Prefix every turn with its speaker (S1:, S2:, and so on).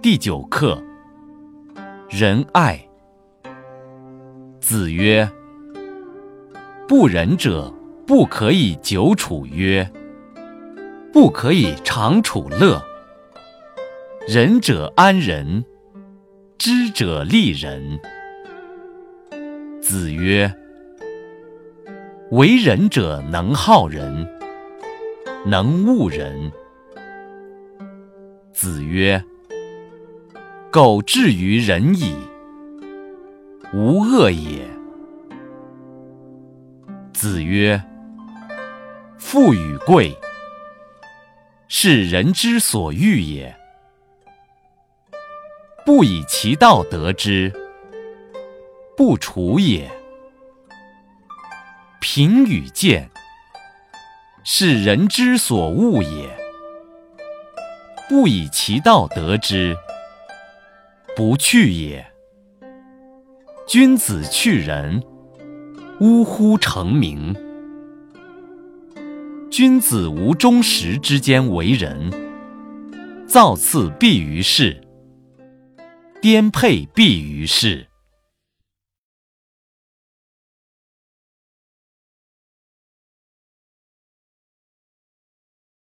S1: 第九课：仁爱。子曰：“不仁者，不可以久处曰，不可以长处乐。仁者安仁，知者利人。”子曰：“为人者，能好人，能恶人。”子曰：“苟至于仁矣，无恶也。”子曰：“富与贵，是人之所欲也。不以其道得之，不处也。贫与贱，是人之所恶也。”不以其道得之，不去也。君子去仁，呜呼！成名。君子无忠实之间为人，造次必于世，颠沛必于世。